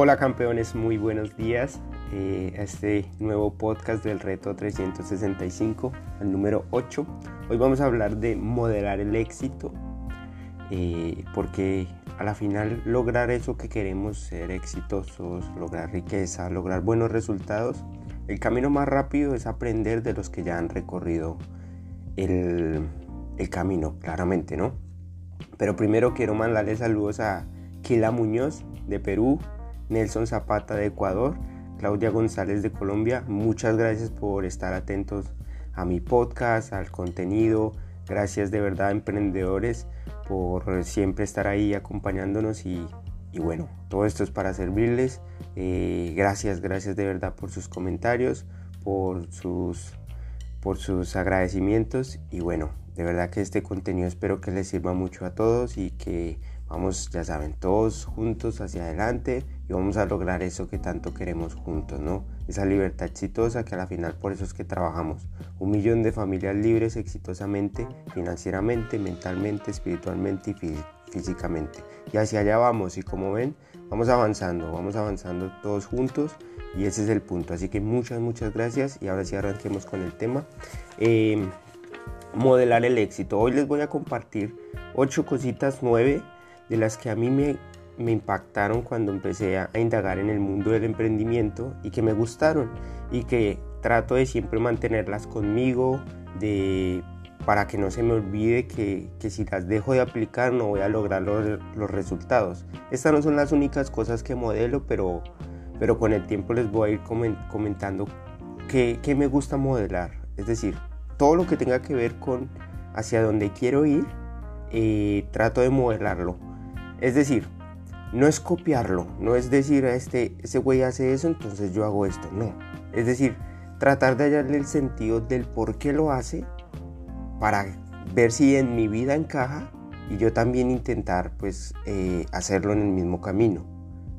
Hola campeones, muy buenos días eh, a este nuevo podcast del reto 365, al número 8. Hoy vamos a hablar de modelar el éxito, eh, porque a la final lograr eso que queremos, ser exitosos, lograr riqueza, lograr buenos resultados, el camino más rápido es aprender de los que ya han recorrido el, el camino, claramente, ¿no? Pero primero quiero mandarle saludos a Kila Muñoz de Perú, Nelson Zapata de Ecuador, Claudia González de Colombia. Muchas gracias por estar atentos a mi podcast, al contenido. Gracias de verdad emprendedores por siempre estar ahí acompañándonos y, bueno, todo esto es para servirles. Eh, gracias, gracias de verdad por sus comentarios, por sus, por sus agradecimientos y bueno, de verdad que este contenido espero que les sirva mucho a todos y que vamos, ya saben, todos juntos hacia adelante y vamos a lograr eso que tanto queremos juntos, ¿no? Esa libertad exitosa que a la final por eso es que trabajamos. Un millón de familias libres exitosamente, financieramente, mentalmente, espiritualmente y físicamente. Y hacia allá vamos y como ven, vamos avanzando, vamos avanzando todos juntos y ese es el punto. Así que muchas, muchas gracias y ahora sí arranquemos con el tema. Eh, modelar el éxito. Hoy les voy a compartir ocho cositas, nueve de las que a mí me, me impactaron cuando empecé a, indagar en el mundo del emprendimiento y que me gustaron y que trato de siempre mantenerlas conmigo, de, para que no se me olvide que, que si las dejo de aplicar no voy a lograr los, los, resultados. Estas no son las únicas cosas que modelo, pero, pero con el tiempo les voy a ir comentando qué, qué me gusta modelar. Es decir, todo lo que tenga que ver con hacia dónde quiero ir, eh, trato de modelarlo es decir, no es copiarlo, no es decir, a este, ese güey hace eso, entonces yo hago esto, no. Es decir, tratar de hallarle el sentido del por qué lo hace para ver si en mi vida encaja y yo también intentar pues eh, hacerlo en el mismo camino,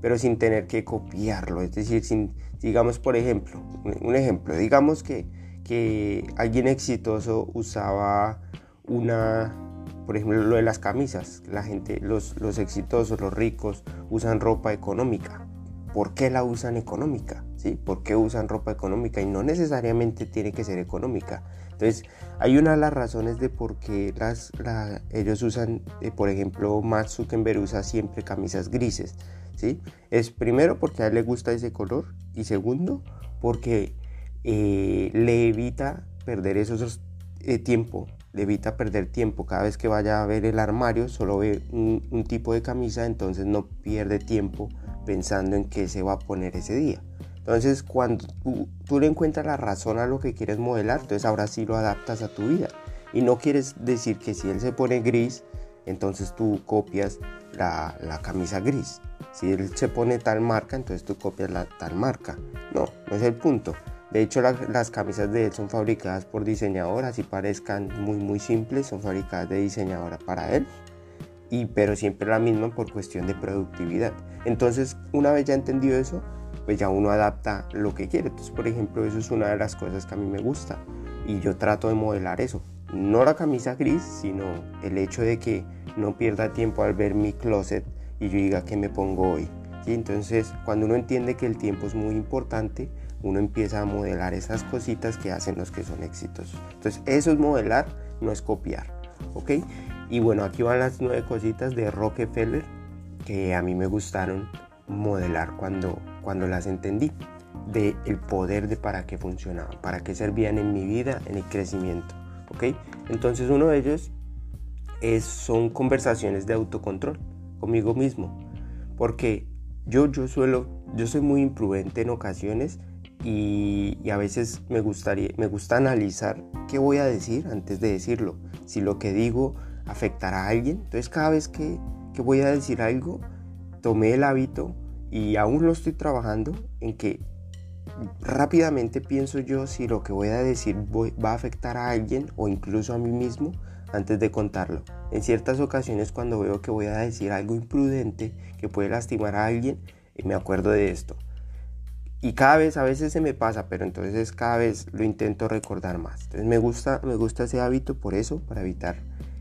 pero sin tener que copiarlo. Es decir, sin, digamos por ejemplo, un ejemplo, digamos que, que alguien exitoso usaba una por ejemplo, lo de las camisas. La gente, los, los exitosos, los ricos, usan ropa económica. ¿Por qué la usan económica? ¿Sí? ¿Por qué usan ropa económica? Y no necesariamente tiene que ser económica. Entonces, hay una de las razones de por qué las, ellos usan, eh, por ejemplo, Mark Zuckerberg usa siempre camisas grises. ¿sí? Es primero porque a él le gusta ese color y segundo porque eh, le evita perder esos eh, tiempo evita perder tiempo. Cada vez que vaya a ver el armario, solo ve un, tipo de camisa, entonces no pierde tiempo pensando en qué se va a poner ese día. Entonces, cuando tú, le encuentras la razón a lo que quieres modelar, entonces ahora sí lo adaptas a tu vida. Y no quieres decir que si él se pone gris, entonces tú copias la, la camisa gris. Si él se pone tal marca, entonces tú copias la tal marca. No, no es el punto. De hecho, las camisas de él son fabricadas por diseñadoras y parezcan muy muy simples, son fabricadas de diseñadora para él, y, pero siempre la misma por cuestión de productividad. Entonces, una vez ya entendido eso, pues ya uno adapta lo que quiere. Entonces, por ejemplo, eso es una de las cosas que a mí me gusta y yo trato de modelar eso. No la camisa gris, sino el hecho de que no pierda tiempo al ver mi closet y yo diga que me pongo hoy. ¿Sí? Entonces, cuando uno entiende que el tiempo es muy importante, uno empieza a modelar esas cositas que hacen los que son exitosos. Entonces, eso es modelar, no es copiar. ¿Ok? Y bueno, aquí van las nueve cositas de Rockefeller que a mí me gustaron modelar cuando, cuando las entendí. De el poder de para qué funcionaban, para qué servían en mi vida, en el crecimiento. ¿Ok? Entonces, uno de ellos es, son conversaciones de autocontrol conmigo mismo. Porque yo, yo suelo, yo soy muy imprudente en ocasiones y, a veces me, gustaría, me gusta analizar qué voy a decir antes de decirlo, si lo que digo afectará a alguien. Entonces cada vez que, que voy a decir algo, tomé el hábito y aún lo estoy trabajando en que rápidamente pienso yo si lo que voy a decir va a afectar a alguien o incluso a mí mismo antes de contarlo. En ciertas ocasiones cuando veo que voy a decir algo imprudente que puede lastimar a alguien, me acuerdo de esto. Y cada vez, a veces se me pasa, pero entonces cada vez lo intento recordar más. Entonces me gusta, me gusta ese hábito por eso, para evitar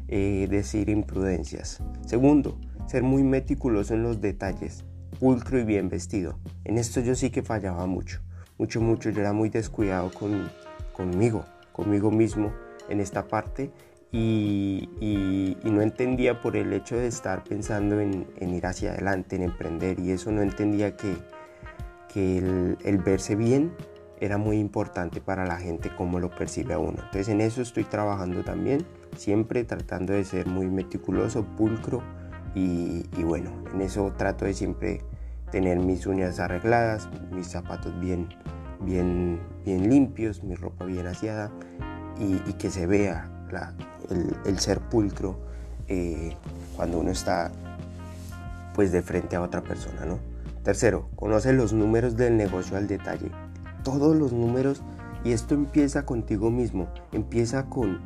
eh, decir imprudencias. Segundo, ser muy meticuloso en los detalles. pulcro y bien vestido. En esto yo sí que fallaba mucho, mucho, mucho. Yo era muy descuidado con, conmigo, conmigo mismo en esta parte y, no entendía por el hecho de estar pensando en, ir hacia adelante, en emprender y eso no entendía que, el, verse bien era muy importante para la gente como lo percibe a uno. Entonces en eso estoy trabajando también, siempre tratando de ser muy meticuloso, pulcro y, bueno, en eso trato de siempre tener mis uñas arregladas, mis zapatos bien, bien, bien limpios, mi ropa bien aseada y, que se vea el, ser pulcro eh, cuando uno está pues de frente a otra persona, ¿no? Tercero, conoce los números del negocio al detalle. Todos los números y esto empieza contigo mismo, empieza con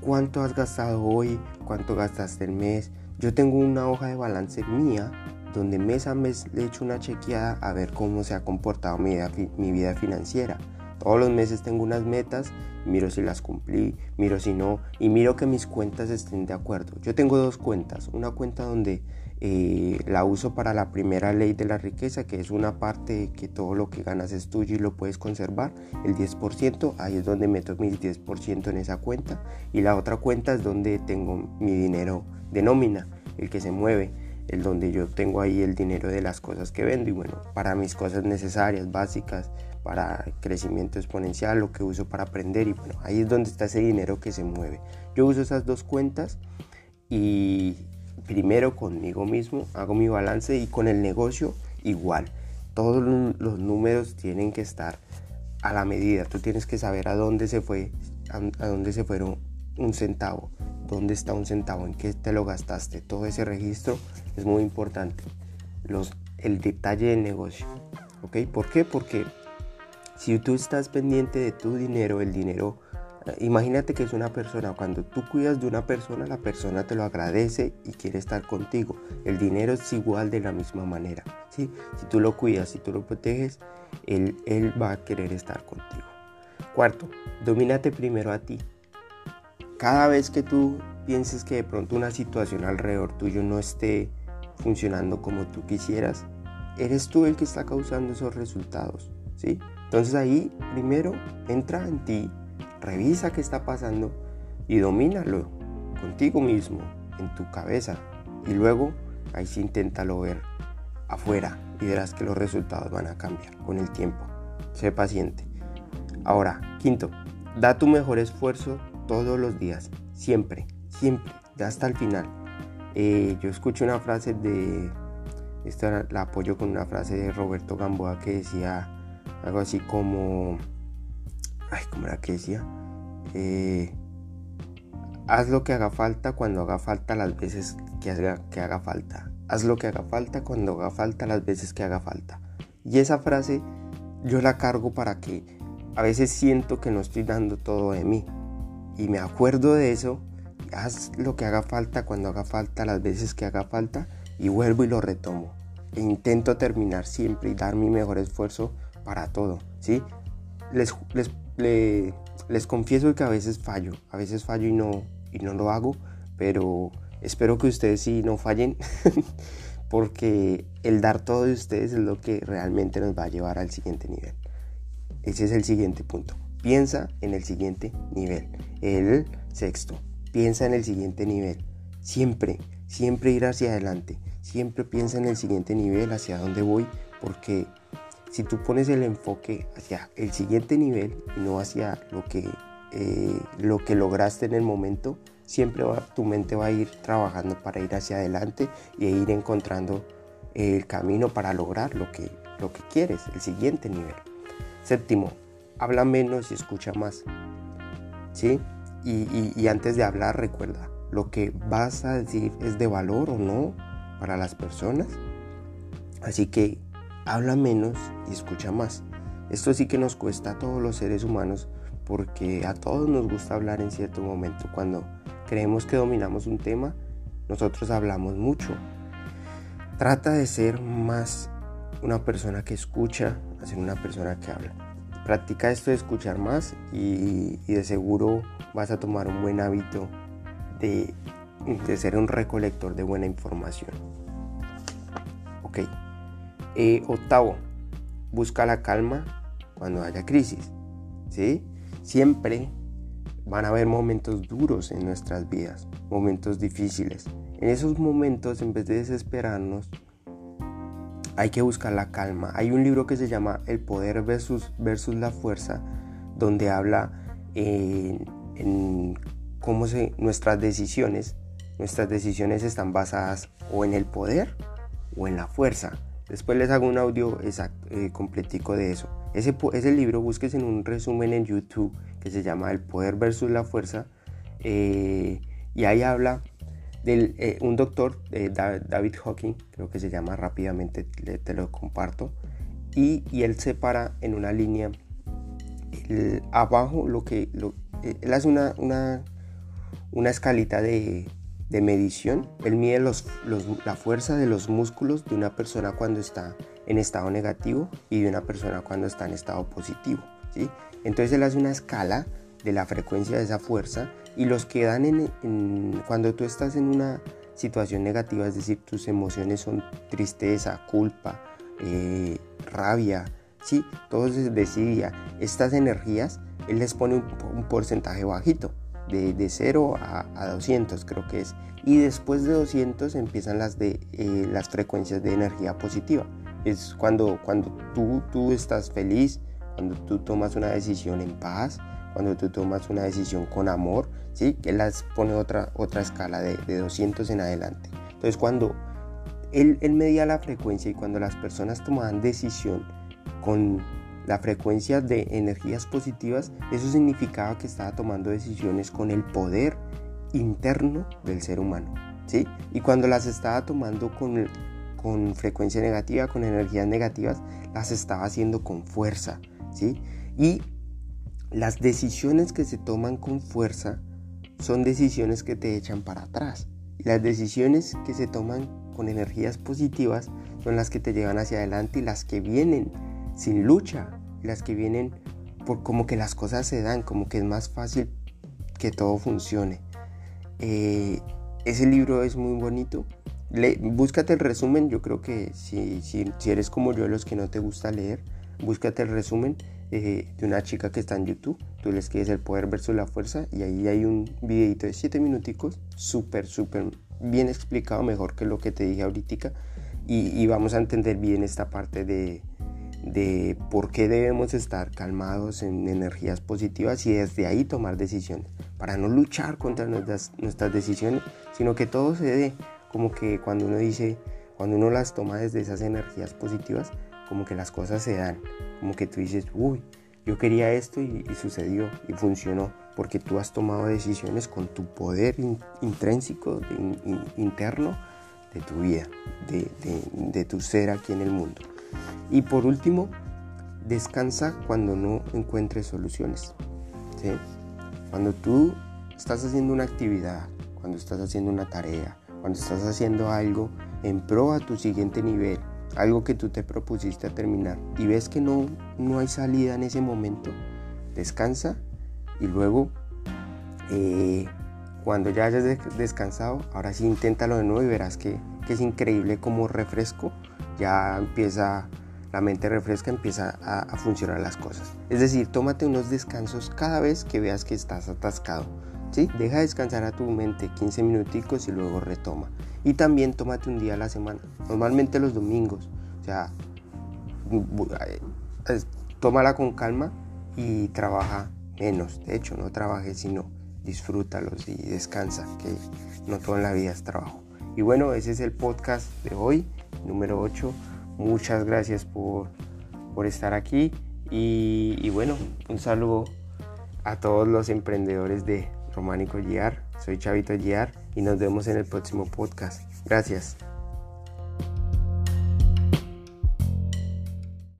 cuánto has gastado hoy, cuánto gastaste el mes, yo tengo una hoja de balance mía donde mes a mes le echo una chequeada a ver cómo se ha comportado mi vida, mi vida financiera. Todos los meses tengo unas metas, miro si las cumplí, miro si no, y miro que mis cuentas estén de acuerdo. Yo tengo dos cuentas, una cuenta donde eh, la uso para la primera ley de la riqueza, que es una parte que todo lo que ganas es tuyo y lo puedes conservar, el 10%, ahí es donde meto mi 10% en esa cuenta, y la otra cuenta es donde tengo mi dinero de nómina, el que se mueve, el donde yo tengo ahí el dinero de las cosas que vendo y bueno, para mis cosas necesarias, básicas, para crecimiento exponencial, lo que uso para aprender y bueno, ahí es donde está ese dinero que se mueve. Yo uso esas dos cuentas y primero conmigo mismo hago mi balance y con el negocio igual. Todos los números tienen que estar a la medida. Tú tienes que saber a dónde se fue, a dónde se fueron un centavo, dónde está un centavo, en qué te lo gastaste. Todo ese registro es muy importante. Los, el detalle del negocio. ¿Ok? ¿Por qué? Porque si tú estás pendiente de tu dinero, el dinero, imagínate que es una persona. Cuando tú cuidas de una persona, la persona te lo agradece y quiere estar contigo. El dinero es igual de la misma manera. ¿sí? Si tú lo cuidas, si tú lo proteges, él, él va a querer estar contigo. Cuarto, domínate primero a ti. Cada vez que tú pienses que de pronto una situación alrededor tuyo no esté funcionando como tú quisieras, eres tú el que está causando esos resultados, ¿sí? Entonces ahí primero entra en ti, revisa qué está pasando y domínalo contigo mismo, en tu cabeza. Y luego ahí sí inténtalo ver afuera y verás que los resultados van a cambiar con el tiempo. Sé paciente. Ahora, quinto, da tu mejor esfuerzo todos los días, siempre, siempre, hasta el final. Eh, yo escuché una frase de, esta la apoyo con una frase de Roberto Gamboa que decía algo así como, ay, ¿cómo era que decía? Eh, haz lo que haga falta cuando haga falta las veces que haga, que haga falta. Haz lo que haga falta cuando haga falta las veces que haga falta. Y esa frase yo la cargo para que a veces siento que no estoy dando todo de mí y me acuerdo de eso, haz lo que haga falta cuando haga falta, las veces que haga falta, y vuelvo y lo retomo. E intento terminar siempre y dar mi mejor esfuerzo para todo, ¿sí? Les, les, les, confieso que a veces fallo, a veces fallo y no, y no lo hago, pero espero que ustedes sí no fallen, porque el dar todo de ustedes es lo que realmente nos va a llevar al siguiente nivel. Ese es el siguiente punto. Piensa en el siguiente nivel. El sexto, piensa en el siguiente nivel. Siempre, siempre ir hacia adelante. Siempre piensa en el siguiente nivel, hacia dónde voy, porque si tú pones el enfoque hacia el siguiente nivel y no hacia lo que, eh, lo que lograste en el momento, siempre tu mente va a ir trabajando para ir hacia adelante y ir encontrando el camino para lograr lo que, lo que quieres, el siguiente nivel. Séptimo, habla menos y escucha más. ¿Sí? Y, antes de hablar, recuerda, lo que vas a decir es de valor o no para las personas. Así que habla menos y escucha más. Esto sí que nos cuesta a todos los seres humanos porque a todos nos gusta hablar en cierto momento. Cuando creemos que dominamos un tema, nosotros hablamos mucho. Trata de ser más una persona que escucha, a ser una persona que habla. Practica esto de escuchar más y, de seguro vas a tomar un buen hábito de, ser un recolector de buena información. Ok, Eh, octavo, busca la calma cuando haya crisis. ¿sí? Siempre van a haber momentos duros en nuestras vidas, momentos difíciles. En esos momentos, en vez de desesperarnos, hay que buscar la calma. Hay un libro que se llama El poder versus, versus la fuerza, donde habla en, cómo se, nuestras decisiones, nuestras decisiones están basadas o en el poder o en la fuerza. Después les hago un audio eh, completico de eso. Ese, libro busques en un resumen en YouTube que se llama El poder versus la fuerza. Eh, y ahí habla de eh, un doctor, David Hawking, creo que se llama rápidamente, te lo comparto. Y, él separa en una línea abajo lo que... él hace una escalita de, de medición. Él mide la fuerza de los músculos de una persona cuando está en estado negativo y de una persona cuando está en estado positivo. ¿sí? Entonces él hace una escala de la frecuencia de esa fuerza y los que dan en, cuando tú estás en una situación negativa, es decir, tus emociones son tristeza, culpa, eh, rabia, ¿sí? todo desidia. Estas energías, él les pone un porcentaje bajito de, 0 a, 200 creo que es. Y después de 200 empiezan las, de, eh, las frecuencias de energía positiva. Es cuando, cuando tú, tú estás feliz, cuando tú tomas una decisión en paz, cuando tú tomas una decisión con amor, ¿sí? que las pone otra, otra escala de, de 200 en adelante. Entonces cuando él, él medía la frecuencia y cuando las personas tomaban decisión con la frecuencia de energías positivas, eso significaba que estaba tomando decisiones con el poder interno del ser humano. ¿sí? Y cuando las estaba tomando con, con frecuencia negativa, con energías negativas, las estaba haciendo con fuerza. ¿sí? Y las decisiones que se toman con fuerza son decisiones que te echan para atrás. Las decisiones que se toman con energías positivas son las que te llevan hacia adelante y las que vienen sin lucha, las que vienen por como que las cosas se dan, como que es más fácil que todo funcione. Eh, ese libro es muy bonito. Le, búscate el resumen, yo creo que si, si, si, eres como yo, los que no te gusta leer, búscate el resumen eh, de una chica que está en YouTube. Tú le escribes el poder versus la fuerza y ahí hay un videito de 7 minuticos, súper, súper bien explicado, mejor que lo que te dije ahorita. y vamos a entender bien esta parte de, de por qué debemos estar calmados en energías positivas y desde ahí tomar decisiones, para no luchar contra nuestras, nuestras decisiones, sino que todo se dé como que cuando uno dice, cuando uno las toma desde esas energías positivas, como que las cosas se dan, como que tú dices, uy, yo quería esto y, sucedió y funcionó, porque tú has tomado decisiones con tu poder intrínseco, interno de tu vida, de, de tu ser aquí en el mundo. Y por último, descansa cuando no encuentres soluciones. Cuando tú estás haciendo una actividad, cuando estás haciendo una tarea, cuando estás haciendo algo en pro a tu siguiente nivel, algo que tú te propusiste a terminar y ves que no, no hay salida en ese momento, descansa y luego eh, cuando ya hayas descansado, ahora sí inténtalo de nuevo y verás que, que es increíble como refresco ya empieza, la mente refresca, empieza a, funcionar las cosas. Es decir, tómate unos descansos cada vez que veas que estás atascado. ¿sí? Deja descansar a tu mente 15 minuticos y luego retoma. Y también tómate un día a la semana, normalmente los domingos. O sea, tómala con calma y trabaja menos. De hecho, no trabajes, sino disfrútalos y descansa, que no todo en la vida es trabajo. Y bueno, ese es el podcast de hoy número 8. Muchas gracias por, estar aquí y, bueno, un saludo a todos los emprendedores de Románico Guiar. Soy Chavito Guiar y nos vemos en el próximo podcast. Gracias.